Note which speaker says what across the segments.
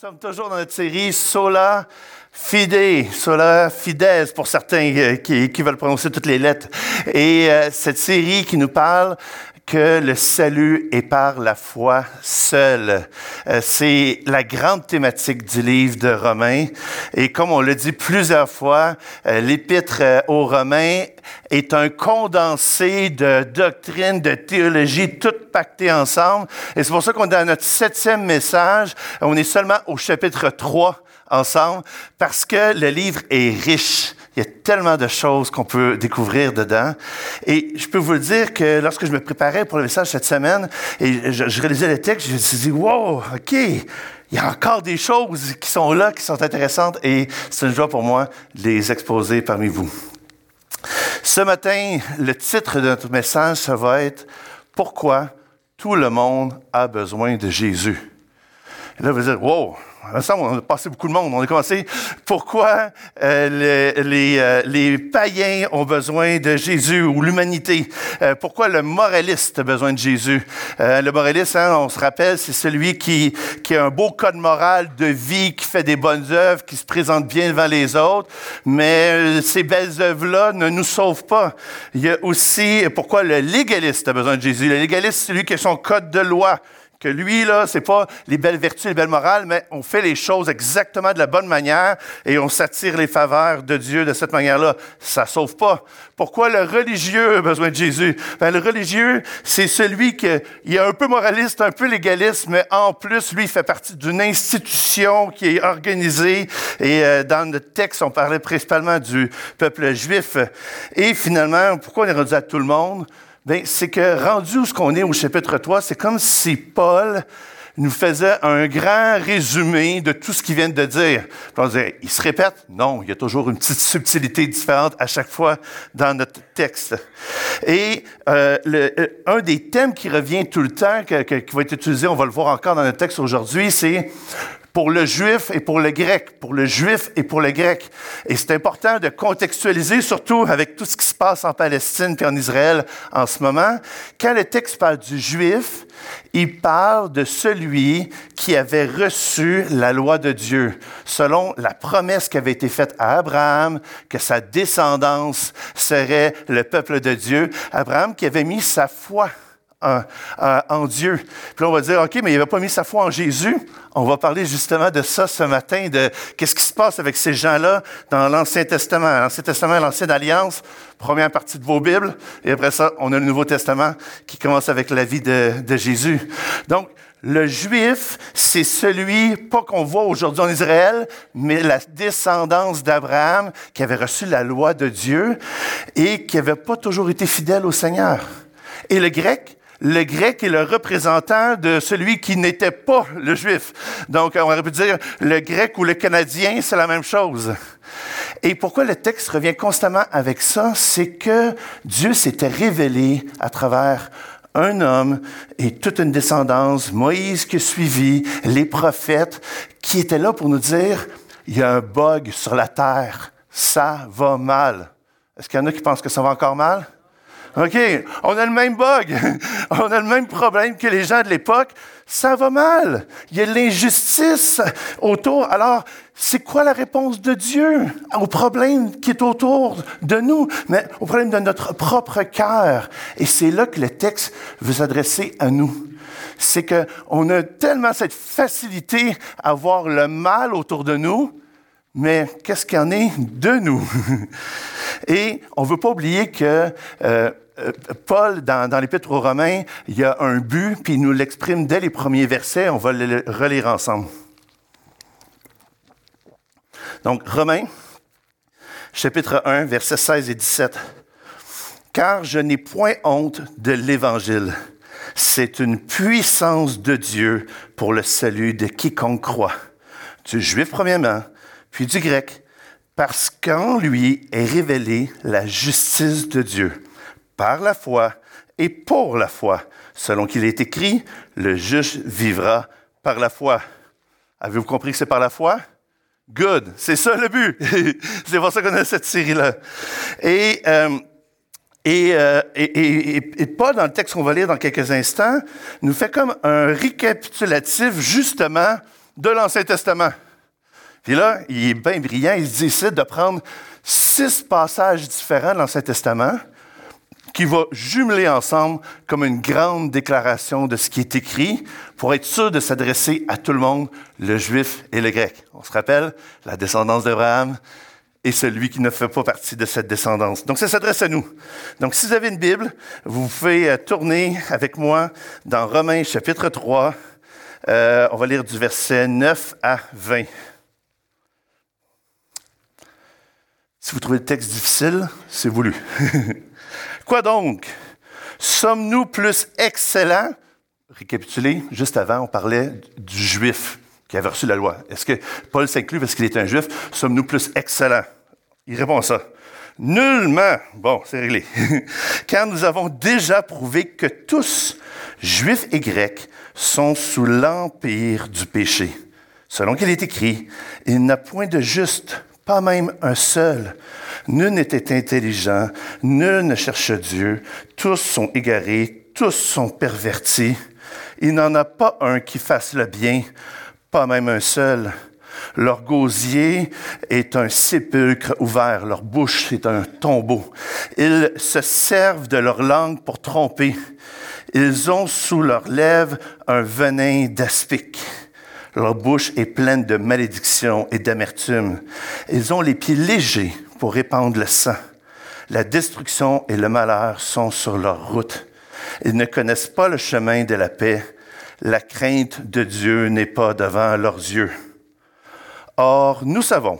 Speaker 1: sommes toujours dans notre série Sola Fide, Sola Fides pour certains euh, qui, qui veulent prononcer toutes les lettres. Et euh, cette série qui nous parle que le salut est par la foi seule. Euh, c'est la grande thématique du livre de Romains. Et comme on l'a dit plusieurs fois, euh, l'épître euh, aux Romains est un condensé de doctrines, de théologie, toutes pactées ensemble. Et c'est pour ça qu'on est dans notre septième message. On est seulement au chapitre 3 ensemble parce que le livre est riche. Il y a tellement de choses qu'on peut découvrir dedans. Et je peux vous le dire que lorsque je me préparais pour le message cette semaine et je, réalisais le texte, je me suis dit, wow, OK, il y a encore des choses qui sont là, qui sont intéressantes et c'est une joie pour moi de les exposer parmi vous. Ce matin, le titre de notre message, ça va être Pourquoi tout le monde a besoin de Jésus. Et là, vous allez dire, wow, ensemble, on a passé beaucoup de monde. On a commencé pourquoi euh, les, euh, les, païens ont besoin de Jésus ou l'humanité? Euh, pourquoi le moraliste a besoin de Jésus? le moraliste, hein, on se rappelle, c'est celui qui, qui a un beau code moral de vie, qui fait des bonnes œuvres, qui se présente bien devant les autres. Mais ces belles œuvres-là ne nous sauvent pas. Il y a aussi pourquoi le légaliste a besoin de Jésus? Le légaliste, c'est celui qui a son code de loi que lui, là, c'est pas les belles vertus, les belles morales, mais on fait les choses exactement de la bonne manière et on s'attire les faveurs de Dieu de cette manière-là. Ça sauve pas. Pourquoi le religieux a besoin de Jésus? Ben, le religieux, c'est celui qui est un peu moraliste, un peu légaliste, mais en plus, lui, il fait partie d'une institution qui est organisée. Et euh, dans le texte, on parlait principalement du peuple juif. Et finalement, pourquoi on est rendu à tout le monde? Bien, c'est que rendu où ce qu'on est au chapitre 3, c'est comme si Paul nous faisait un grand résumé de tout ce qu'il vient de dire. Puis on disait, il se répète? Non, il y a toujours une petite subtilité différente à chaque fois dans notre texte. Et euh, euh, un des thèmes qui revient tout le temps, qui va être utilisé, on va le voir encore dans notre texte aujourd'hui, c'est pour le juif et pour le grec, pour le juif et pour le grec. Et c'est important de contextualiser, surtout avec tout ce qui se passe en Palestine et en Israël en ce moment. Quand le texte parle du juif, il parle de celui qui avait reçu la loi de Dieu, selon la promesse qui avait été faite à Abraham, que sa descendance serait le peuple de Dieu. Abraham qui avait mis sa foi en, Dieu. Puis là, on va dire, OK, mais il n'avait pas mis sa foi en Jésus. On va parler justement de ça ce matin, de qu'est-ce qui se passe avec ces gens-là dans l'Ancien Testament. L'Ancien Testament, l'Ancienne Alliance, première partie de vos Bibles. Et après ça, on a le Nouveau Testament qui commence avec la vie de, de Jésus. Donc, le juif, c'est celui, pas qu'on voit aujourd'hui en Israël, mais la descendance d'Abraham qui avait reçu la loi de Dieu et qui n'avait pas toujours été fidèle au Seigneur. Et le grec, le grec est le représentant de celui qui n'était pas le juif. Donc, on aurait pu dire le grec ou le canadien, c'est la même chose. Et pourquoi le texte revient constamment avec ça? C'est que Dieu s'était révélé à travers un homme et toute une descendance, Moïse qui a suivi, les prophètes, qui étaient là pour nous dire, il y a un bug sur la terre, ça va mal. Est-ce qu'il y en a qui pensent que ça va encore mal? OK, on a le même bug, on a le même problème que les gens de l'époque. Ça va mal. Il y a l'injustice autour. Alors, c'est quoi la réponse de Dieu au problème qui est autour de nous, mais au problème de notre propre cœur? Et c'est là que le texte veut s'adresser à nous. C'est qu'on a tellement cette facilité à voir le mal autour de nous, mais qu'est-ce qu'il y en est de nous? Et on ne veut pas oublier que euh, Paul, dans, l'Épître aux Romains, il y a un but, puis il nous l'exprime dès les premiers versets. On va le relire ensemble. Donc, Romains, chapitre 1, versets 16 et 17. Car je n'ai point honte de l'Évangile. C'est une puissance de Dieu pour le salut de quiconque croit, du juif premièrement, puis du grec, parce qu'en lui est révélée la justice de Dieu par la foi et pour la foi, selon qu'il est écrit, le juste vivra par la foi. Avez-vous compris que c'est par la foi? Good, c'est ça le but. c'est pour ça qu'on a cette série-là. Et, euh, et, euh, et, et, Paul, dans le texte qu'on va lire dans quelques instants, nous fait comme un récapitulatif justement de l'Ancien Testament. Puis là, il est bien brillant, il décide de prendre six passages différents de l'Ancien Testament qui va jumeler ensemble comme une grande déclaration de ce qui est écrit pour être sûr de s'adresser à tout le monde, le juif et le grec. On se rappelle, la descendance d'Abraham et celui qui ne fait pas partie de cette descendance. Donc, ça s'adresse à nous. Donc, si vous avez une Bible, vous pouvez euh, tourner avec moi dans Romains chapitre 3. Euh, on va lire du verset 9 à 20. Si vous trouvez le texte difficile, c'est voulu. Quoi donc? Sommes-nous plus excellents? Récapitulez, juste avant, on parlait du juif qui avait reçu la loi. Est-ce que Paul s'inclut parce qu'il est un juif? Sommes-nous plus excellents? Il répond à ça. Nullement. Bon, c'est réglé. Car nous avons déjà prouvé que tous, juifs et grecs, sont sous l'empire du péché. Selon qu'il est écrit, il n'a point de juste, pas même un seul. Nul n'était intelligent, nul ne cherche Dieu, tous sont égarés, tous sont pervertis. Il n'en a pas un qui fasse le bien, pas même un seul. Leur gosier est un sépulcre ouvert, leur bouche est un tombeau. Ils se servent de leur langue pour tromper. Ils ont sous leurs lèvres un venin d'aspic. Leur bouche est pleine de malédiction et d'amertume. Ils ont les pieds légers pour répandre le sang. La destruction et le malheur sont sur leur route. Ils ne connaissent pas le chemin de la paix. La crainte de Dieu n'est pas devant leurs yeux. Or, nous savons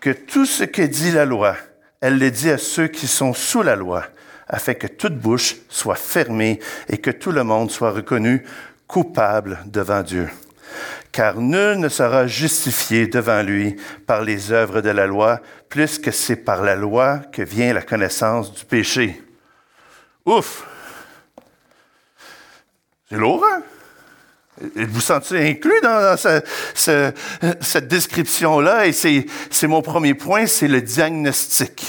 Speaker 1: que tout ce que dit la loi, elle le dit à ceux qui sont sous la loi, afin que toute bouche soit fermée et que tout le monde soit reconnu coupable devant Dieu car nul ne sera justifié devant lui par les œuvres de la loi, plus que c'est par la loi que vient la connaissance du péché. Ouf! C'est lourd, hein? Vous sentez inclus dans, cette description-là? Et c'est mon premier point, c'est le diagnostic.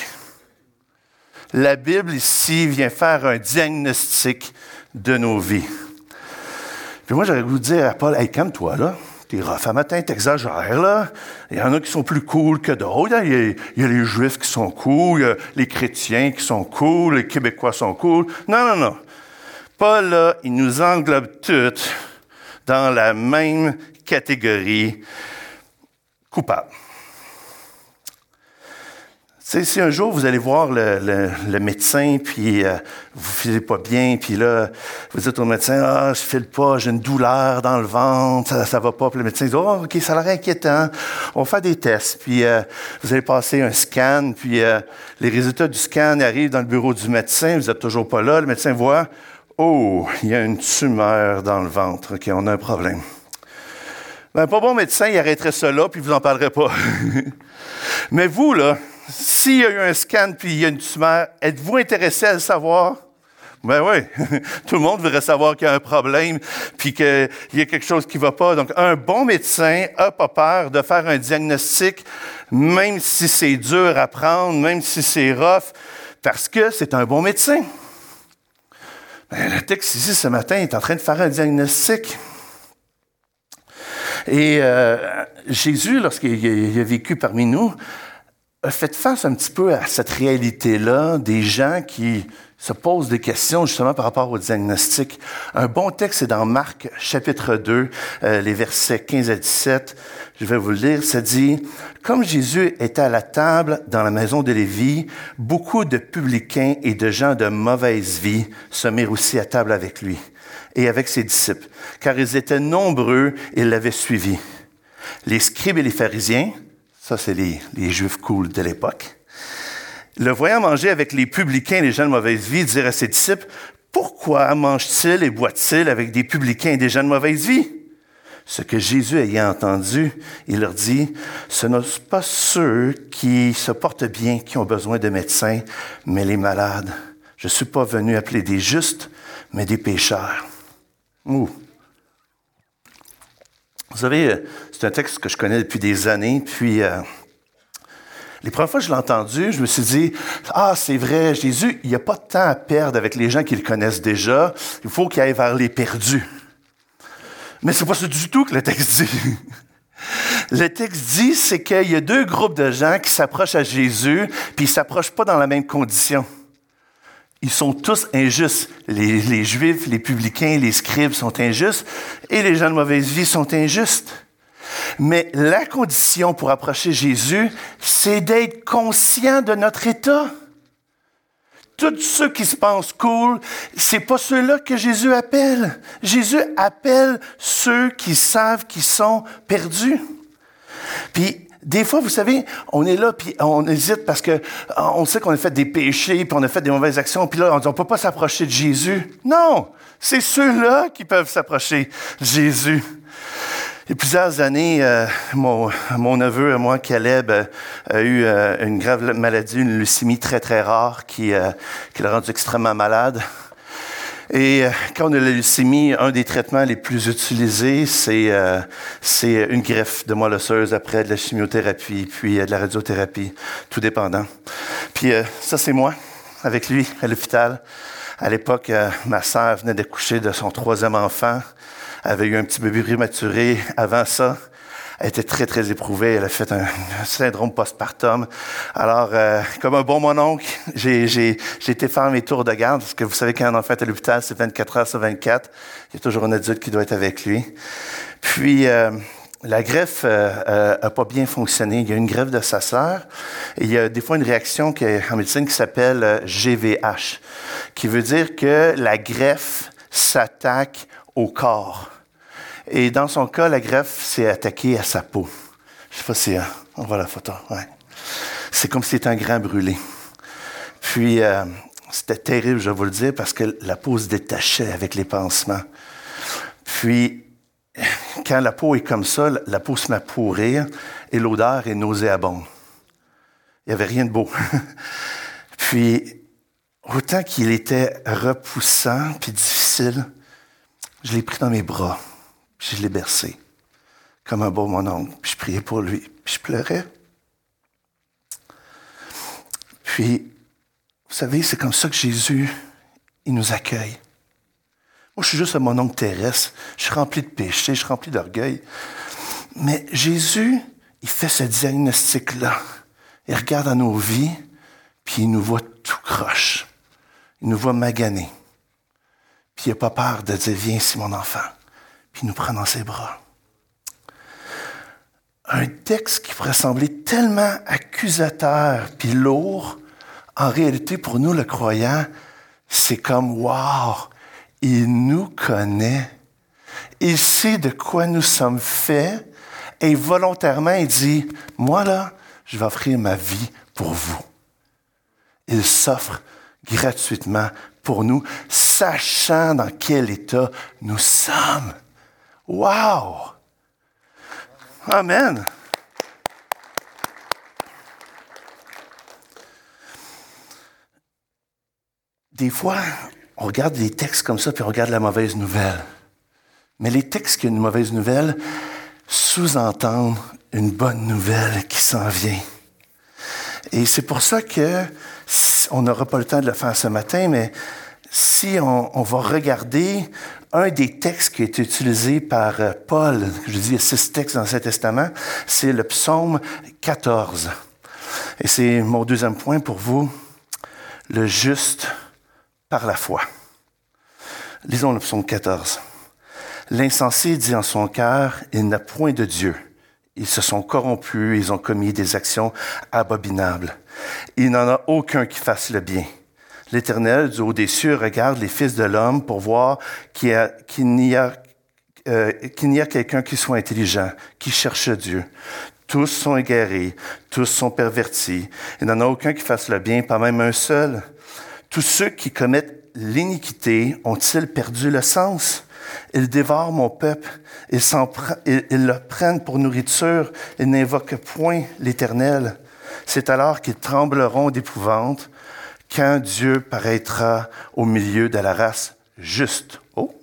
Speaker 1: La Bible ici vient faire un diagnostic de nos vies. Puis moi, j'aurais voulu dire à Paul, hey, calme-toi, là t'es rough à matin, t'exagères, là. Il y en a qui sont plus cool que d'autres. Il, y, a, les Juifs qui sont cool, il y a les chrétiens qui sont cool, les Québécois sont cool. Non, non, non. Paul, là, il nous englobe toutes dans la même catégorie coupable si un jour vous allez voir le, médecin, puis euh, vous ne filez pas bien, puis là, vous dites au médecin, ah, je file pas, j'ai une douleur dans le ventre, ça, ne va pas. Puis le médecin dit, oh, ok, ça a l'air inquiétant. On va faire des tests, puis euh, vous allez passer un scan, puis euh, les résultats du scan arrivent dans le bureau du médecin, vous n'êtes toujours pas là, le médecin voit, oh, il y a une tumeur dans le ventre, ok, on a un problème. Ben, pas bon médecin, il arrêterait là, puis vous en parlerez pas. Mais vous, là, s'il y a eu un scan puis il y a une tumeur, êtes-vous intéressé à le savoir? Ben oui, tout le monde voudrait savoir qu'il y a un problème puis qu'il y a quelque chose qui ne va pas. Donc, un bon médecin n'a pas peur de faire un diagnostic, même si c'est dur à prendre, même si c'est rough, parce que c'est un bon médecin. Ben, le texte ici ce matin est en train de faire un diagnostic. Et euh, Jésus, lorsqu'il a vécu parmi nous, fait face un petit peu à cette réalité-là des gens qui se posent des questions justement par rapport au diagnostic. Un bon texte, c'est dans Marc chapitre 2, euh, les versets 15 à 17. Je vais vous le lire. Ça dit, Comme Jésus était à la table dans la maison de Lévi, beaucoup de publicains et de gens de mauvaise vie se mirent aussi à table avec lui et avec ses disciples, car ils étaient nombreux et l'avaient suivi. Les scribes et les pharisiens, ça, c'est les, Juifs cool de l'époque. Le voyant manger avec les publicains, les gens de mauvaise vie, dire à ses disciples, pourquoi mange-t-il et boit-il avec des publicains et des gens de mauvaise vie? Ce que Jésus ayant entendu, il leur dit, ce ne sont pas ceux qui se portent bien qui ont besoin de médecins, mais les malades. Je ne suis pas venu appeler des justes, mais des pécheurs. Ouh. Vous savez, euh, c'est un texte que je connais depuis des années, puis euh, les premières fois que je l'ai entendu, je me suis dit, ah, c'est vrai, Jésus, il n'y a pas de temps à perdre avec les gens qui le connaissent déjà, il faut qu'il aille vers les perdus. Mais c'est pas ça du tout que le texte dit. Le texte dit, c'est qu'il y a deux groupes de gens qui s'approchent à Jésus, puis ils s'approchent pas dans la même condition. Ils sont tous injustes. Les, Juifs, les publicains, les scribes sont injustes, et les gens de mauvaise vie sont injustes. Mais la condition pour approcher Jésus, c'est d'être conscient de notre état. Tous ceux qui se pensent cool, c'est pas ceux-là que Jésus appelle. Jésus appelle ceux qui savent qu'ils sont perdus. Puis des fois, vous savez, on est là puis on hésite parce que on sait qu'on a fait des péchés puis on a fait des mauvaises actions puis là on on peut pas s'approcher de Jésus. Non, c'est ceux-là qui peuvent s'approcher de Jésus. Il y a plusieurs années, euh, mon, mon, neveu, moi, Caleb, euh, a eu euh, une grave maladie, une leucémie très, très rare qui, qui l'a rendu extrêmement malade. Et quand on a la leucémie, un des traitements les plus utilisés, c'est c'est une greffe de moelle osseuse après de la chimiothérapie, puis de la radiothérapie, tout dépendant. Puis ça, c'est moi, avec lui, à l'hôpital. À l'époque, ma sœur venait d'accoucher de son troisième enfant avait eu un petit bébé prématuré avant ça. Elle était très, très éprouvée. Elle a fait un, syndrome postpartum. Alors, euh, comme un bon mononcle, j'ai, j'ai, j'ai été faire mes tours de garde, parce que vous savez qu'un enfant est à l'hôpital, c'est 24 heures sur 24. Il y a toujours un adulte qui doit être avec lui. Puis, euh, la greffe euh, euh, a pas bien fonctionné. Il y a une greffe de sa sœur. Et il y a des fois une réaction qui, en médecine qui s'appelle GVH, qui veut dire que la greffe s'attaque au corps. Et dans son cas, la greffe s'est attaquée à sa peau. Je sais pas si euh, on voit la photo. Ouais. C'est comme si c'était un grain brûlé. Puis euh, c'était terrible, je vais vous le dire, parce que la peau se détachait avec les pansements. Puis quand la peau est comme ça, la peau se met à pourrir et l'odeur est nauséabonde. Il n'y avait rien de beau. puis autant qu'il était repoussant puis difficile, je l'ai pris dans mes bras, je l'ai bercé, comme un beau mon oncle, puis je priais pour lui, puis je pleurais. Puis, vous savez, c'est comme ça que Jésus, il nous accueille. Moi, je suis juste mon oncle terrestre, je suis rempli de péché, je suis rempli d'orgueil. Mais Jésus, il fait ce diagnostic-là. Il regarde à nos vies, puis il nous voit tout croche. Il nous voit maganer. Puis il n'a pas peur de dire, viens ici mon enfant. Puis nous prend dans ses bras. Un texte qui pourrait sembler tellement accusateur puis lourd, en réalité pour nous le croyant, c'est comme, wow, il nous connaît. Il sait de quoi nous sommes faits et volontairement il dit, moi là, je vais offrir ma vie pour vous. Il s'offre gratuitement pour nous, sachant dans quel état nous sommes. Wow! Amen. Des fois, on regarde des textes comme ça, puis on regarde la mauvaise nouvelle. Mais les textes qui ont une mauvaise nouvelle sous-entendent une bonne nouvelle qui s'en vient. Et c'est pour ça que on n'aura pas le temps de le faire ce matin, mais si on, va regarder un des textes qui est utilisé par euh, Paul, je dis il y six textes dans cet Testament, c'est le psaume 14. Et c'est mon deuxième point pour vous, le juste par la foi. Lisons le psaume 14. L'insensé dit en son cœur, il n'a point de Dieu. Ils se sont corrompus, ils ont commis des actions abominables. Il n'en a aucun qui fasse le bien. L'Éternel, du haut des cieux, regarde les fils de l'homme pour voir qu'il n'y a, euh, a quelqu'un qui soit intelligent, qui cherche Dieu. Tous sont égarés, tous sont pervertis. Il n'en a aucun qui fasse le bien, pas même un seul. Tous ceux qui commettent l'iniquité ont-ils perdu le sens? Ils dévorent mon peuple, ils, ils, ils le prennent pour nourriture, ils n'invoquent point l'Éternel. C'est alors qu'ils trembleront d'épouvante quand Dieu paraîtra au milieu de la race juste. Oh!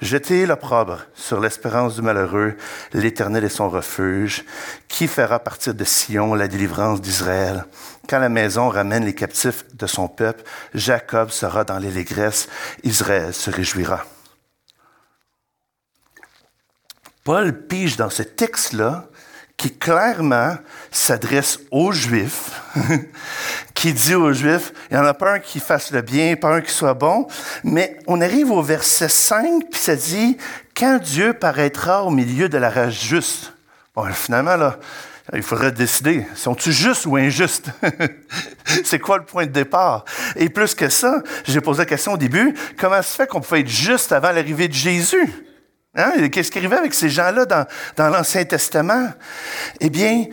Speaker 1: Jetez l'opprobre sur l'espérance du malheureux, l'Éternel est son refuge. Qui fera partir de Sion la délivrance d'Israël? Quand la maison ramène les captifs de son peuple, Jacob sera dans l'allégresse, Israël se réjouira. Paul pige dans ce texte-là qui clairement s'adresse aux Juifs, qui dit aux Juifs, il n'y en a pas un qui fasse le bien, pas un qui soit bon, mais on arrive au verset 5, puis ça dit, quand Dieu paraîtra au milieu de la rage juste. Bon, finalement, là, il faudrait décider, sont-ils justes ou injustes? c'est quoi le point de départ? Et plus que ça, j'ai posé la question au début, comment se fait qu'on pouvait être juste avant l'arrivée de Jésus? Hein? Qu'est-ce qui arrivait avec ces gens-là dans, dans l'Ancien Testament? Eh bien,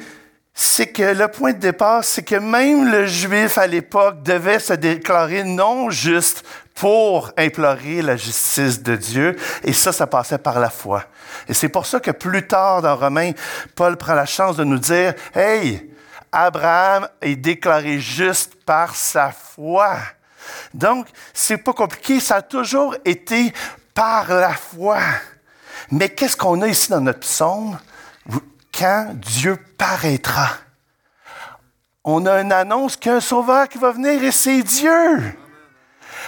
Speaker 1: c'est que le point de départ, c'est que même le juif à l'époque devait se déclarer non juste pour implorer la justice de Dieu. Et ça, ça passait par la foi. Et c'est pour ça que plus tard dans Romains, Paul prend la chance de nous dire, Hey, Abraham est déclaré juste par sa foi. Donc, c'est pas compliqué, ça a toujours été par la foi. Mais qu'est-ce qu'on a ici dans notre psaume? Quand Dieu paraîtra. On a une annonce qu'un sauveur qui va venir et c'est Dieu.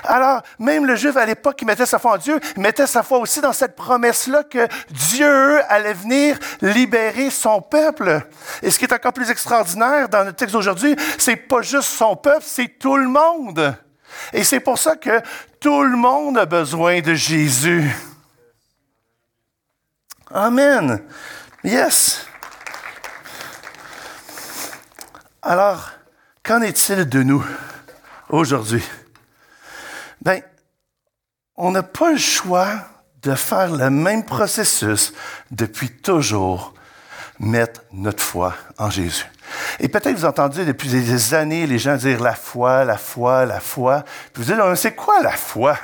Speaker 1: Alors, même le juif à l'époque qui mettait sa foi en Dieu, mettait sa foi aussi dans cette promesse-là que Dieu allait venir libérer son peuple. Et ce qui est encore plus extraordinaire dans le texte d'aujourd'hui, c'est pas juste son peuple, c'est tout le monde. Et c'est pour ça que tout le monde a besoin de Jésus. Amen. Yes. Alors, qu'en est-il de nous aujourd'hui? Ben, on n'a pas le choix de faire le même processus depuis toujours, mettre notre foi en Jésus. Et peut-être vous entendez depuis des années les gens dire la foi, la foi, la foi. Puis vous dites, c'est quoi la foi?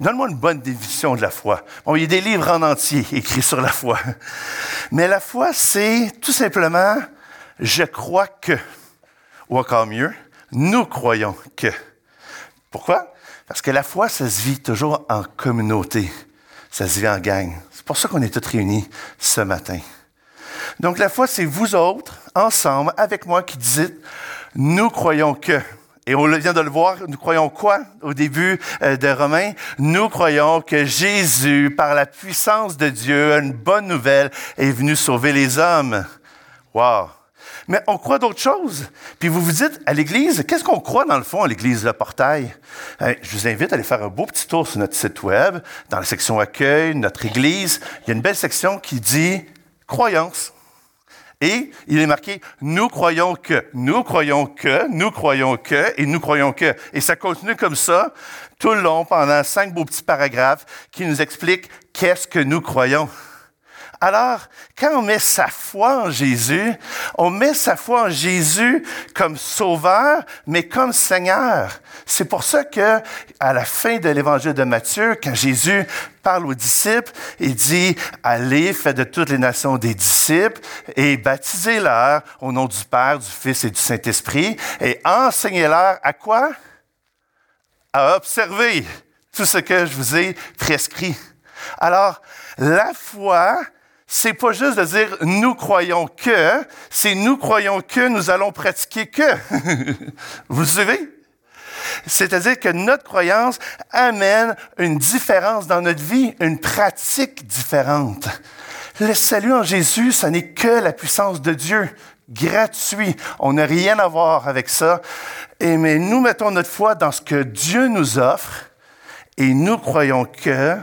Speaker 1: Donne-moi une bonne définition de la foi. Bon, il y a des livres en entier écrits sur la foi. Mais la foi, c'est tout simplement je crois que, ou encore mieux, nous croyons que. Pourquoi? Parce que la foi, ça se vit toujours en communauté. Ça se vit en gang. C'est pour ça qu'on est tous réunis ce matin. Donc la foi, c'est vous autres, ensemble, avec moi, qui dites, nous croyons que. Et on vient de le voir, nous croyons quoi au début euh, de Romains? Nous croyons que Jésus, par la puissance de Dieu, une bonne nouvelle, est venu sauver les hommes. Wow! Mais on croit d'autres choses. Puis vous vous dites, à l'Église, qu'est-ce qu'on croit dans le fond à l'Église Le Portail? Je vous invite à aller faire un beau petit tour sur notre site Web, dans la section Accueil, notre Église. Il y a une belle section qui dit Croyance. Et il est marqué Nous croyons que, nous croyons que, nous croyons que, et nous croyons que. Et ça continue comme ça tout le long pendant cinq beaux petits paragraphes qui nous expliquent qu'est-ce que nous croyons. Alors, quand on met sa foi en Jésus, on met sa foi en Jésus comme sauveur, mais comme Seigneur. C'est pour ça que, à la fin de l'évangile de Matthieu, quand Jésus parle aux disciples, il dit, allez, faites de toutes les nations des disciples et baptisez-leur au nom du Père, du Fils et du Saint-Esprit et enseignez-leur à quoi? À observer tout ce que je vous ai prescrit. Alors, la foi, c'est pas juste de dire nous croyons que, c'est nous croyons que nous allons pratiquer que. Vous suivez? C'est-à-dire que notre croyance amène une différence dans notre vie, une pratique différente. Le salut en Jésus, ce n'est que la puissance de Dieu, gratuit. On n'a rien à voir avec ça. Et mais nous mettons notre foi dans ce que Dieu nous offre et nous croyons que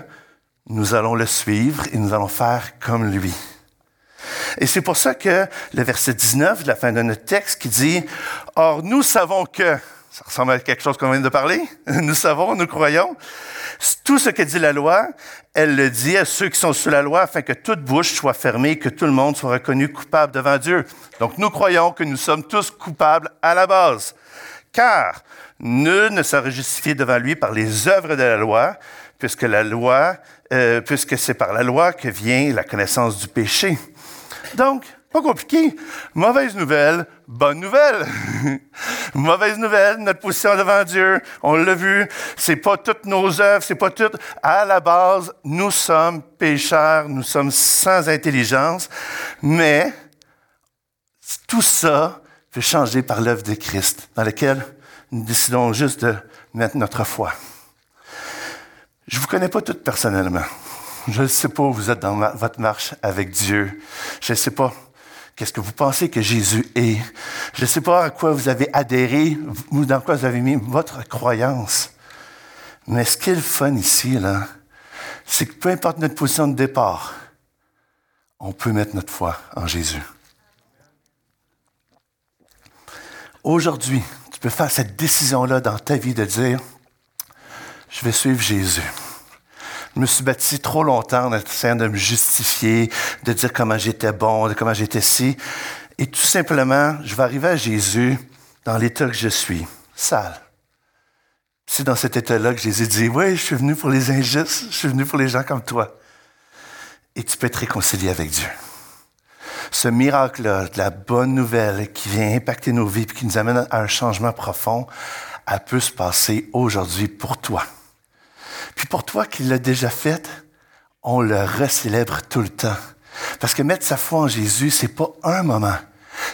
Speaker 1: nous allons le suivre et nous allons faire comme lui. Et c'est pour ça que le verset 19 de la fin de notre texte qui dit, Or nous savons que, ça ressemble à quelque chose qu'on vient de parler, nous savons, nous croyons, tout ce que dit la loi, elle le dit à ceux qui sont sous la loi afin que toute bouche soit fermée, que tout le monde soit reconnu coupable devant Dieu. Donc nous croyons que nous sommes tous coupables à la base. Car nul ne sera justifié devant lui par les œuvres de la loi, puisque la loi euh, puisque c'est par la loi que vient la connaissance du péché. Donc, pas compliqué. Mauvaise nouvelle, bonne nouvelle. Mauvaise nouvelle, notre position devant Dieu, on l'a vu, c'est pas toutes nos œuvres, c'est pas toutes. À la base, nous sommes pécheurs, nous sommes sans intelligence, mais tout ça peut changer par l'œuvre de Christ, dans laquelle nous décidons juste de mettre notre foi. Je ne vous connais pas toutes personnellement. Je ne sais pas où vous êtes dans votre marche avec Dieu. Je ne sais pas qu'est-ce que vous pensez que Jésus est. Je ne sais pas à quoi vous avez adhéré ou dans quoi vous avez mis votre croyance. Mais ce qui est le fun ici, là, c'est que peu importe notre position de départ, on peut mettre notre foi en Jésus. Aujourd'hui, tu peux faire cette décision-là dans ta vie de dire, je vais suivre Jésus. Je me suis bâti trop longtemps en essayant de me justifier, de dire comment j'étais bon, de comment j'étais si. Et tout simplement, je vais arriver à Jésus dans l'état que je suis, sale. C'est dans cet état-là que Jésus dit, oui, je suis venu pour les injustes, je suis venu pour les gens comme toi. Et tu peux être réconcilié avec Dieu. Ce miracle-là, de la bonne nouvelle qui vient impacter nos vies et qui nous amène à un changement profond, elle peut se passer aujourd'hui pour toi. Puis pour toi qui l'as déjà fait, on le recélèbre tout le temps. Parce que mettre sa foi en Jésus, c'est pas un moment.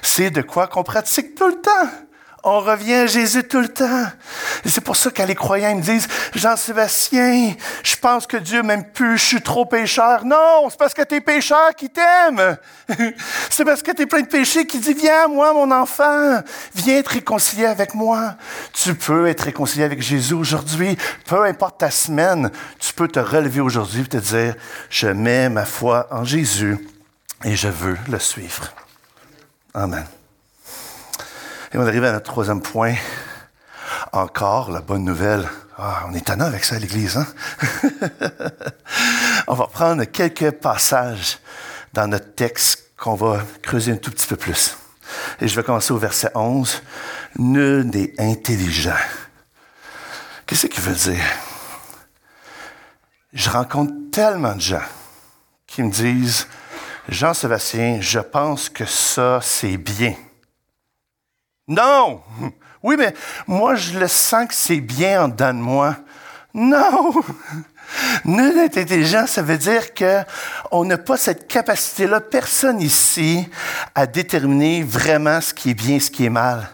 Speaker 1: C'est de quoi qu'on pratique tout le temps. On revient à Jésus tout le temps. Et c'est pour ça que les croyants me disent, Jean-Sébastien, je pense que Dieu m'aime plus, je suis trop pécheur. Non, c'est parce que t'es pécheur qui t'aime. c'est parce que t'es plein de péchés qui dit, viens, moi, mon enfant, viens être réconcilié avec moi. Tu peux être réconcilié avec Jésus aujourd'hui. Peu importe ta semaine, tu peux te relever aujourd'hui et te dire, je mets ma foi en Jésus et je veux le suivre. Amen. Et on arrive à notre troisième point. Encore la bonne nouvelle. Ah, on est tannant avec ça à l'Église, hein? on va prendre quelques passages dans notre texte qu'on va creuser un tout petit peu plus. Et je vais commencer au verset 11. Nul n'est intelligent. Qu'est-ce qu'il veut dire? Je rencontre tellement de gens qui me disent, Jean-Sébastien, je pense que ça, c'est bien. Non! Oui, mais moi, je le sens que c'est bien en dedans de moi. Non! Nul n'est intelligent, ça veut dire qu'on n'a pas cette capacité-là, personne ici, à déterminer vraiment ce qui est bien, ce qui est mal.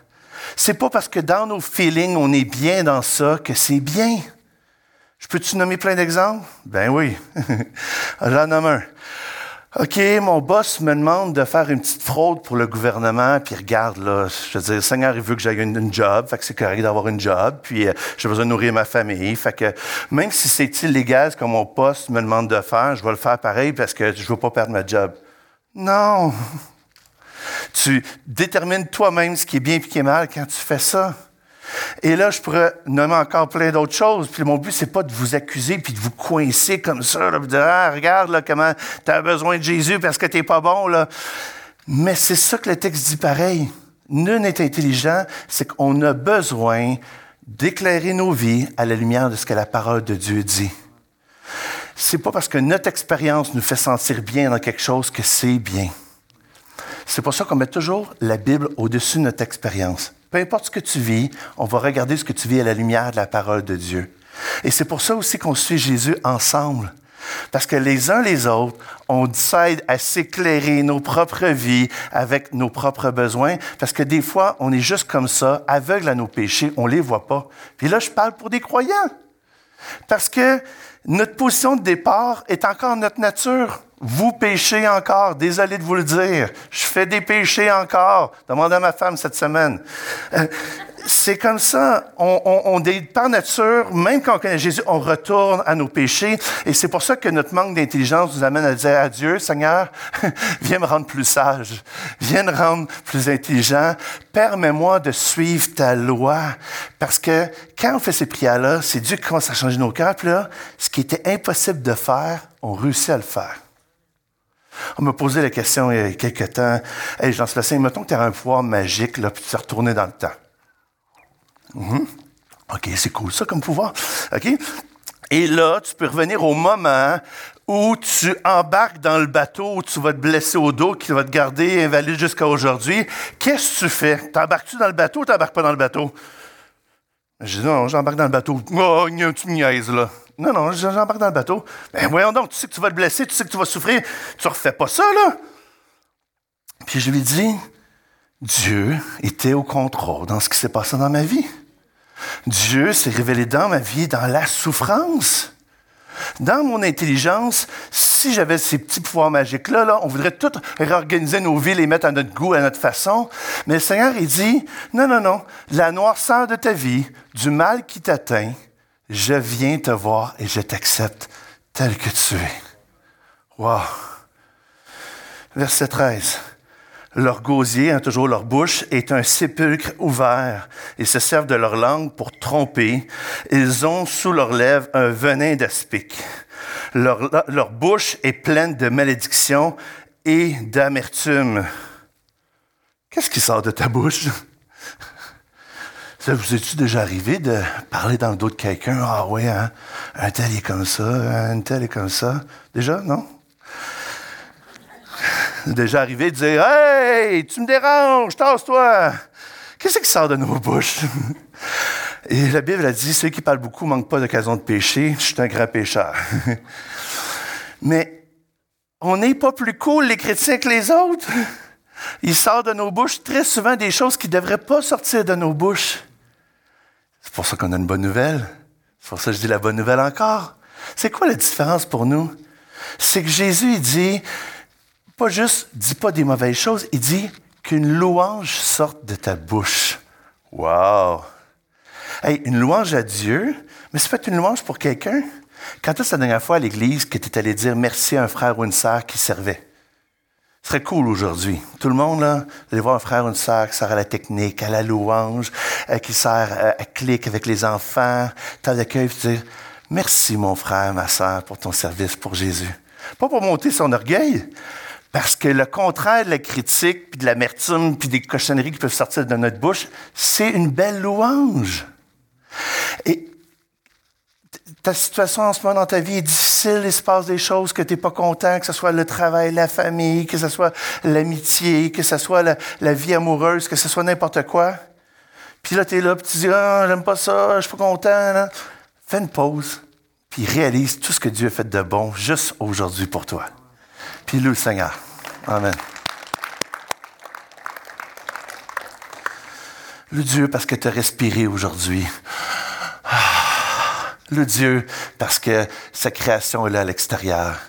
Speaker 1: C'est pas parce que dans nos feelings, on est bien dans ça que c'est bien. Je peux-tu nommer plein d'exemples? Ben oui. J'en nomme un. OK, mon boss me demande de faire une petite fraude pour le gouvernement, puis regarde, là, je veux dire, le Seigneur, il veut que j'aille une, job, fait que c'est correct d'avoir une job, puis euh, j'ai besoin de nourrir ma famille, fait que même si c'est illégal ce que mon boss me demande de faire, je vais le faire pareil parce que je veux pas perdre ma job. Non! Tu détermines toi-même ce qui est bien et ce qui est mal quand tu fais ça. Et là, je pourrais nommer encore plein d'autres choses. Puis mon but, c'est pas de vous accuser puis de vous coincer comme ça, là, de dire, ah, regarde là, comment tu as besoin de Jésus parce que tu n'es pas bon. Là. Mais c'est ça que le texte dit pareil. Nul n'est intelligent, c'est qu'on a besoin d'éclairer nos vies à la lumière de ce que la parole de Dieu dit. C'est pas parce que notre expérience nous fait sentir bien dans quelque chose que c'est bien. C'est pour ça qu'on met toujours la Bible au-dessus de notre expérience. Peu importe ce que tu vis, on va regarder ce que tu vis à la lumière de la parole de Dieu. Et c'est pour ça aussi qu'on suit Jésus ensemble. Parce que les uns les autres, on décide à s'éclairer nos propres vies avec nos propres besoins. Parce que des fois, on est juste comme ça, aveugle à nos péchés, on les voit pas. Puis là, je parle pour des croyants. Parce que notre position de départ est encore notre nature. Vous péchez encore, désolé de vous le dire. Je fais des péchés encore. Demandez à ma femme cette semaine. Euh, c'est comme ça. On, on, par nature, même quand on connaît Jésus, on retourne à nos péchés. Et c'est pour ça que notre manque d'intelligence nous amène à dire à Dieu, Seigneur, viens me rendre plus sage. Viens me rendre plus intelligent. Permets-moi de suivre ta loi. Parce que quand on fait ces prières-là, c'est Dieu qui commence à changer nos cœurs. Puis là, ce qui était impossible de faire, on réussit à le faire. On m'a posé la question il y a quelques temps. Hey, Jean-Sébastien, mettons que tu as un pouvoir magique, là, puis tu es retourné dans le temps. Mhm. OK, c'est cool ça comme pouvoir. OK? Et là, tu peux revenir au moment où tu embarques dans le bateau, où tu vas te blesser au dos, qui va te garder invalide jusqu'à aujourd'hui. Qu'est-ce que tu fais? T'embarques-tu dans le bateau ou t'embarques pas dans le bateau? Je dis non, j'embarque dans le bateau. Oh, il y a un petit niaise, là. Non, non, j'embarque dans le bateau. Ben voyons donc, tu sais que tu vas te blesser, tu sais que tu vas souffrir. Tu refais pas ça, là. Puis je lui dis, Dieu était au contrôle dans ce qui s'est passé dans ma vie. Dieu s'est révélé dans ma vie dans la souffrance. Dans mon intelligence, si j'avais ces petits pouvoirs magiques-là, là, on voudrait tout réorganiser nos vies, les mettre à notre goût, à notre façon. Mais le Seigneur, il dit, non, non, non, la noirceur de ta vie, du mal qui t'atteint, je viens te voir et je t'accepte tel que tu es. Wow. Verset 13. Leur gosier, hein, toujours leur bouche, est un sépulcre ouvert. Ils se servent de leur langue pour tromper. Ils ont sous leurs lèvres un venin d'aspic. Leur, leur bouche est pleine de malédictions et d'amertume. Qu'est-ce qui sort de ta bouche? Ça vous est-tu déjà arrivé de parler dans le dos de quelqu'un? Ah oui, hein? un tel est comme ça, un tel est comme ça. Déjà, non? déjà arrivé de dire Hey, tu me déranges, tasse-toi. Qu'est-ce qui sort de nos bouches? Et la Bible a dit Ceux qui parlent beaucoup ne manquent pas d'occasion de pécher. Je suis un grand pécheur. Mais on n'est pas plus cool, les chrétiens, que les autres. Il sort de nos bouches très souvent des choses qui ne devraient pas sortir de nos bouches. C'est pour ça qu'on a une bonne nouvelle. C'est pour ça que je dis la bonne nouvelle encore. C'est quoi la différence pour nous? C'est que Jésus, il dit, pas juste, dis pas des mauvaises choses, il dit qu'une louange sorte de ta bouche. Wow! Hey, une louange à Dieu, mais c'est pas une louange pour quelqu'un. Quand est-ce la dernière fois à l'église que tu es allé dire merci à un frère ou une sœur qui servait? Ce serait cool aujourd'hui. Tout le monde, là, allez voir un frère ou une sœur qui sert à la technique, à la louange, euh, qui sert euh, à, clic avec les enfants, t'as d'accueil, dire merci mon frère, ma sœur, pour ton service pour Jésus. Pas pour monter son orgueil, parce que le contraire de la critique, puis de l'amertume, puis des cochonneries qui peuvent sortir de notre bouche, c'est une belle louange. Ta situation en ce moment dans ta vie est difficile, il se passe des choses que tu n'es pas content, que ce soit le travail, la famille, que ce soit l'amitié, que ce soit la, vie amoureuse, que ce soit n'importe quoi. Puis là, tu es là, puis tu dis, ah, j'aime pas ça, je suis pas content. Fais une pause, puis réalise tout ce que Dieu a fait de bon juste aujourd'hui pour toi. Puis le Seigneur. Amen. Le Dieu parce que tu as respiré aujourd'hui. Le Dieu parce que sa création est là à l'extérieur.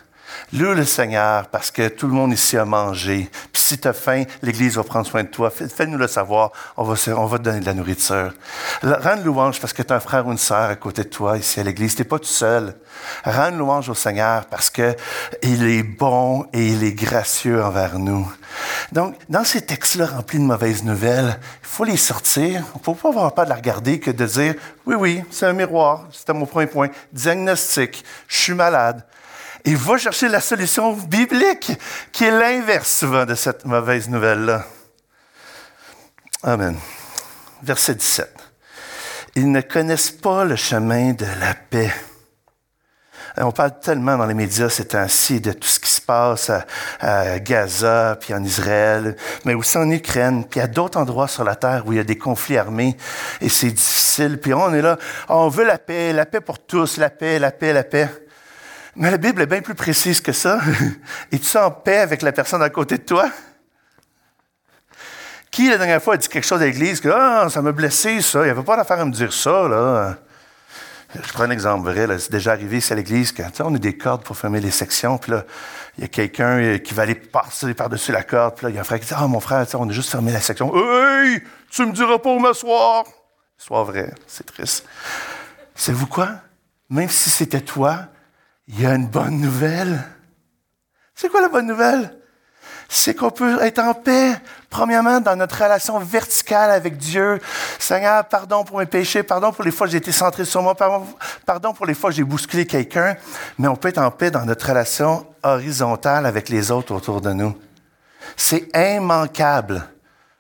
Speaker 1: Loue le Seigneur parce que tout le monde ici a mangé. Puis si tu as faim, l'Église va prendre soin de toi. Fais-nous le savoir. On va, te donner de la nourriture. Rends louange parce que tu as un frère ou une sœur à côté de toi ici à l'Église. Tu pas tout seul. Rends louange au Seigneur parce que il est bon et il est gracieux envers nous. Donc, dans ces textes-là remplis de mauvaises nouvelles, il faut les sortir. On ne peut pas avoir peur de la regarder que de dire, oui, oui, c'est un miroir. C'était mon premier point. Diagnostic. Je suis malade. Il va chercher la solution biblique, qui est l'inverse souvent de cette mauvaise nouvelle-là. Amen. Verset 17. Ils ne connaissent pas le chemin de la paix. Euh, on parle tellement dans les médias ces temps-ci de tout ce qui se passe à, Gaza, puis en Israël, mais aussi en Ukraine, puis à d'autres endroits sur la terre où il y a des conflits armés et c'est difficile. Puis on est là, on veut la paix, la paix pour tous, la paix, la paix, la paix. Mais la Bible est bien plus précise que ça. Es-tu en paix avec la personne à côté de toi? Qui, la dernière fois, a dit quelque chose à l'église que ah, ça m'a blessé, ça? Il n'y avait pas d'affaire à me dire ça, là. Je prends un exemple vrai. C'est déjà arrivé ici à l'église quand on a des cordes pour fermer les sections. Puis là, il y a quelqu'un euh, qui va aller passer par-dessus la corde. Puis là, il y a un frère qui dit Ah, mon frère, on a juste fermé la section. Hey, tu me diras pas où m'asseoir. Soit vrai, c'est triste. Savez-vous quoi? Même si c'était toi, il y a une bonne nouvelle. C'est quoi la bonne nouvelle? C'est qu'on peut être en paix, premièrement, dans notre relation verticale avec Dieu. Seigneur, pardon pour mes péchés, pardon pour les fois que j'ai été centré sur moi, pardon pour les fois que j'ai bousculé quelqu'un, mais on peut être en paix dans notre relation horizontale avec les autres autour de nous. C'est immanquable.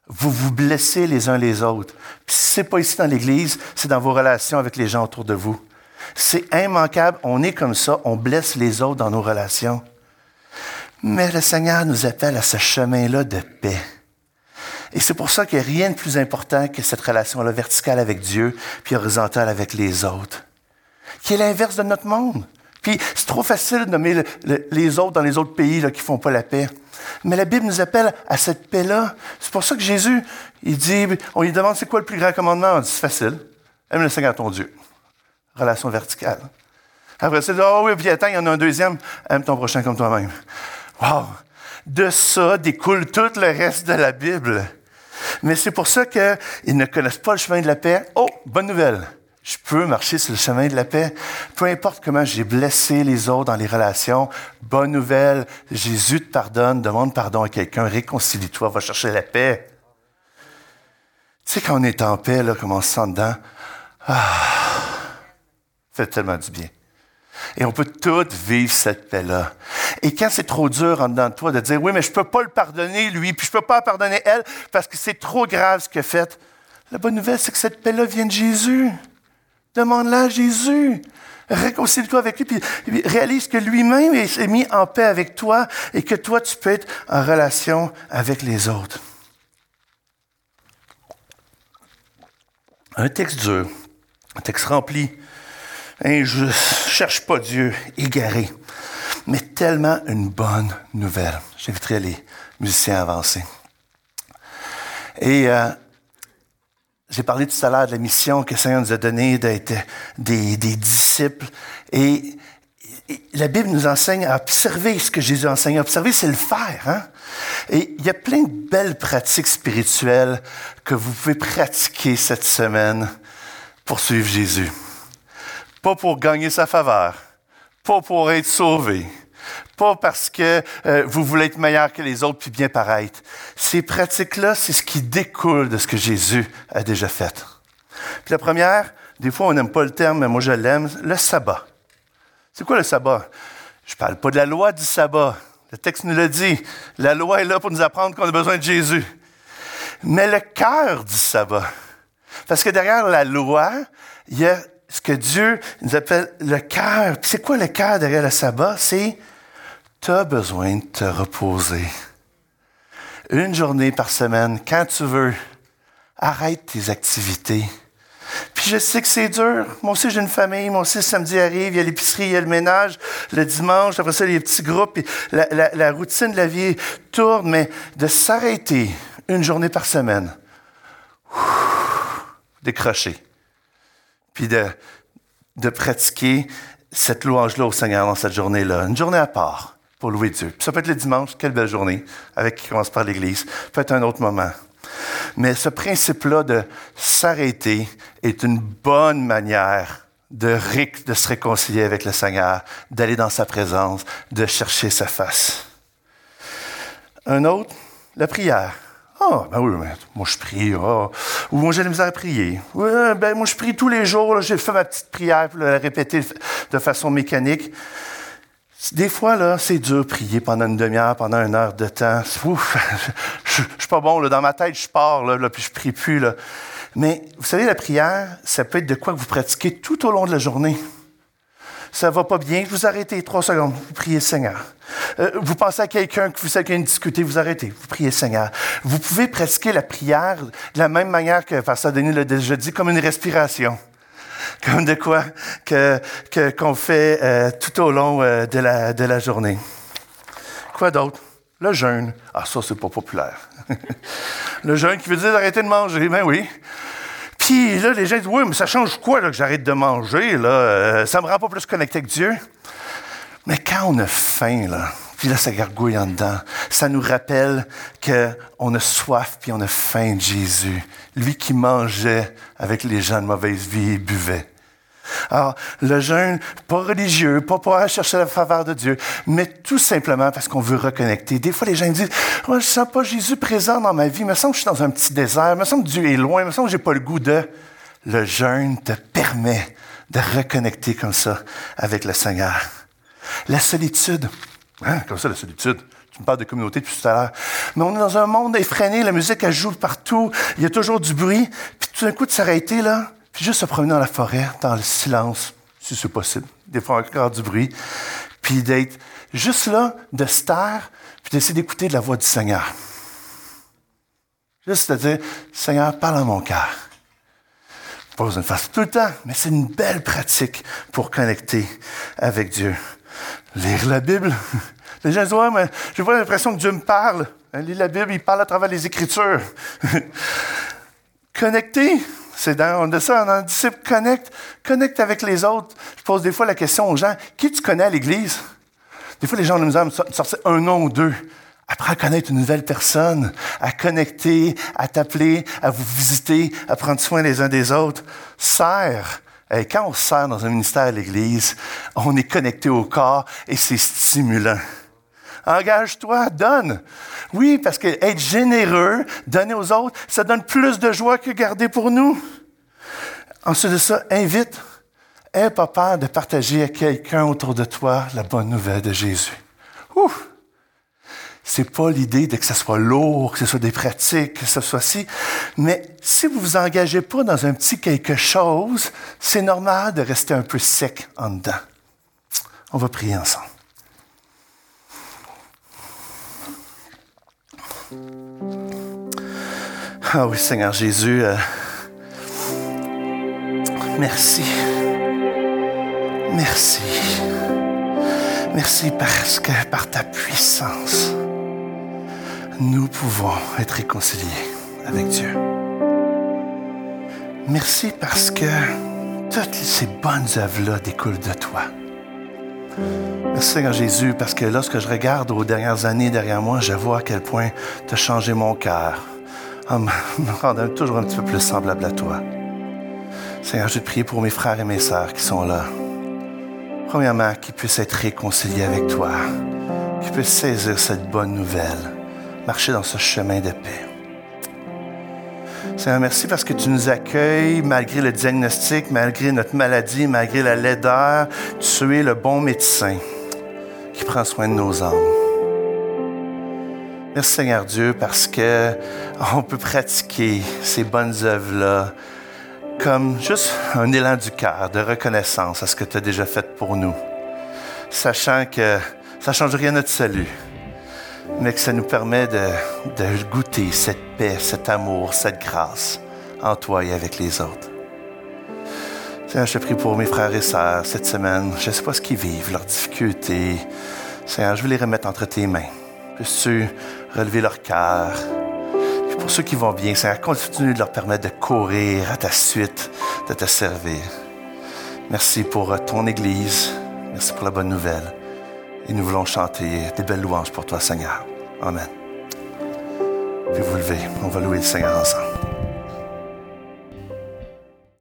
Speaker 1: Vous vous blessez les uns les autres. Si c'est pas ici dans l'Église, c'est dans vos relations avec les gens autour de vous. C'est immanquable. On est comme ça. On blesse les autres dans nos relations. Mais le Seigneur nous appelle à ce chemin-là de paix. Et c'est pour ça qu'il n'y a rien de plus important que cette relation-là verticale avec Dieu, puis horizontale avec les autres, qui est l'inverse de notre monde. Puis c'est trop facile de nommer les autres dans les autres pays là, qui font pas la paix. Mais la Bible nous appelle à cette paix-là. C'est pour ça que Jésus, il dit, on lui demande c'est quoi le plus grand commandement? On dit c'est facile. Aime le Seigneur ton Dieu relation verticale. Après ça, oh oui, puis attends, il y en a un deuxième. Aime ton prochain comme toi-même. Wow! De ça découle tout le reste de la Bible. Mais c'est pour ça qu'ils ne connaissent pas le chemin de la paix. Oh, bonne nouvelle! Je peux marcher sur le chemin de la paix. Peu importe comment j'ai blessé les autres dans les relations. Bonne nouvelle, Jésus te pardonne, demande pardon à quelqu'un, réconcilie-toi, va chercher la paix. Tu sais, quand on est en paix, là, comme on se sent dedans, ah, tellement du bien. Et on peut toutes vivre cette paix-là. Et quand c'est trop dur en dedans de toi de dire, oui, mais je ne peux pas le pardonner, lui, puis je ne peux pas pardonner elle, parce que c'est trop grave ce qu'il a fait, la bonne nouvelle, c'est que cette paix-là vient de Jésus. Demande-la à Jésus. Réconcilie-toi avec lui, puis réalise que lui-même est mis en paix avec toi et que toi, tu peux être en relation avec les autres. Un texte dur, un texte rempli. Hein, je ne cherche pas Dieu, égaré, mais tellement une bonne nouvelle. J'inviterai les musiciens à avancer. Et euh, j'ai parlé tout à l'heure de la mission que le Seigneur nous a donnée d'être des, disciples. Et, la Bible nous enseigne à observer ce que Jésus enseigne. Observer, c'est le faire. Hein? Et il y a plein de belles pratiques spirituelles que vous pouvez pratiquer cette semaine pour suivre Jésus. Pas pour gagner sa faveur, pas pour être sauvé, pas parce que euh, vous voulez être meilleur que les autres puis bien paraître. Ces pratiques-là, c'est ce qui découle de ce que Jésus a déjà fait. Puis la première, des fois on n'aime pas le terme, mais moi je l'aime, le sabbat. C'est quoi le sabbat? Je parle pas de la loi du sabbat. Le texte nous le dit. La loi est là pour nous apprendre qu'on a besoin de Jésus. Mais le cœur du sabbat. Parce que derrière la loi, il y a ce que Dieu nous appelle le cœur. C'est quoi le cœur derrière le sabbat? C'est tu as besoin de te reposer. Une journée par semaine, quand tu veux, arrête tes activités. Puis je sais que c'est dur. Moi aussi, j'ai une famille. Moi aussi, le samedi arrive, il y a l'épicerie, il y a le ménage, le dimanche, après ça, il y a les petits groupes. La, la, routine de la vie tourne, mais de s'arrêter une journée par semaine, décrocher, puis de, pratiquer cette louange-là au Seigneur dans cette journée-là, une journée à part pour louer Dieu. ça peut être le dimanche, quelle belle journée, avec qui commence par l'Église. peut être un autre moment. Mais ce principe-là de s'arrêter est une bonne manière de, de se réconcilier avec le Seigneur, d'aller dans sa présence, de chercher sa face. Un autre, la prière. Ah, ben oui, moi je prie. Oh. Ou moi j'ai la misère à prier. ben moi je prie tous les jours. J'ai fait ma petite prière pour la répéter de façon mécanique. Des fois, là, c'est dur prier pendant une demi-heure, pendant une heure de temps. Ouf, je, suis pas bon. Dans ma tête, je pars, puis je prie plus. Mais, vous savez, la prière, ça peut être de quoi que vous pratiquez tout au long de la journée. Ça va pas bien, vous arrêtez trois secondes, vous priez Seigneur. Euh, vous pensez à quelqu'un que vous savez qu'il discuter, vous arrêtez, vous priez Seigneur. Vous pouvez pratiquer la prière de la même manière que Pasteur Denis l'a déjà dit, comme une respiration comme de quoi que, qu'on fait euh, tout au long euh, de, la, de la journée. Quoi d'autre? Le jeûne. Ah, ça, c'est pas populaire. le jeûne qui veut dire d'arrêter de manger. Ben oui. Les gens disent, oui, mais ça change quoi que j'arrête de manger? Euh, ça me rend pas plus connecté avec Dieu. Mais quand on a faim, puis là, ça gargouille en dedans. Ça nous rappelle qu'on a soif puis on a faim de Jésus. Lui qui mangeait avec les gens de mauvaise vie et buvait. Alors, le jeûne, pas religieux, pas pour aller chercher la faveur de Dieu, mais tout simplement parce qu'on veut reconnecter. Des fois, les gens disent, moi, je sens pas Jésus présent dans ma vie, il me semble que je suis dans un petit désert, il me semble que Dieu est loin, il me semble que j'ai pas le goût de... Le jeûne te permet de reconnecter comme ça avec le Seigneur. La solitude. Hein, comme ça, la solitude. Tu me parles de communauté depuis tout à l'heure. Mais on est dans un monde effréné, la musique, elle joue partout, il y a toujours du bruit. Puis tout d'un coup, de s'arrêter, là, puis juste se promener dans la forêt, dans le silence, si c'est possible. Des fois, encore du bruit. Puis d'être juste là, de se taire, puis d'essayer d'écouter la voix du Seigneur. Juste de dire, Seigneur, parle à mon cœur. Pas besoin de faire tout le temps, mais c'est une belle pratique pour connecter avec Dieu. Lire la Bible. Les gens disent, ouais, mais j'ai pas l'impression que Dieu me parle. Lire la Bible, il parle à travers les Écritures. Connecter, C'est dans, de ça, dans le disciple, connecte, connecte avec les autres. Je pose des fois la question aux gens, qui tu connais à l'Église? Des fois, les gens nous aiment sortir un nom ou deux. Apprends à connaître une nouvelle personne, à connecter, à t'appeler, à vous visiter, à prendre soin les uns des autres. Sert. Et quand on sert dans un ministère à l'Église, on est connecté au corps et c'est stimulant. Engage-toi, donne. Oui, parce que être généreux, donner aux autres, ça donne plus de joie que garder pour nous. Ensuite de ça, invite. Aie pas peur de partager à quelqu'un autour de toi la bonne nouvelle de Jésus. Ouf! C'est pas l'idée de que ce soit lourd, que ce soit des pratiques, que ce soit si. Mais si vous vous engagez pas dans un petit quelque chose, c'est normal de rester un peu sec en dedans. On va prier ensemble. Ah oui, Seigneur Jésus, euh, merci. Merci. Merci parce que par ta puissance, nous pouvons être réconciliés avec Dieu. Merci parce que toutes ces bonnes œuvres-là découlent de toi. Merci Seigneur Jésus, parce que lorsque je regarde aux dernières années derrière moi, je vois à quel point tu as changé mon cœur, en me rendant toujours un petit peu plus semblable à toi. Seigneur, je prie pour mes frères et mes sœurs qui sont là. Premièrement, qu'ils puissent être réconciliés avec toi, qu'ils puissent saisir cette bonne nouvelle, marcher dans ce chemin de paix. Seigneur, merci parce que tu nous accueilles malgré le diagnostic, malgré notre maladie, malgré la laideur. Tu es le bon médecin qui prend soin de nos âmes. Merci Seigneur Dieu parce que on peut pratiquer ces bonnes œuvres-là comme juste un élan du cœur de reconnaissance à ce que tu as déjà fait pour nous, sachant que ça ne change rien à notre salut, mais que ça nous permet de, goûter cette paix, cet amour, cette grâce en toi et avec les autres. Seigneur, je te prie pour mes frères et sœurs cette semaine. Je ne sais pas ce qu'ils vivent, leurs difficultés. Seigneur, je veux les remettre entre tes mains. Puisses-tu relever leur cœur. Pour ceux qui vont bien, Seigneur, continue de leur permettre de courir à ta suite, de te servir. Merci pour ton Église. Merci pour la bonne nouvelle. Et nous voulons chanter des belles louanges pour toi, Seigneur. Amen. Puis vous levez, on va louer le Seigneur ensemble.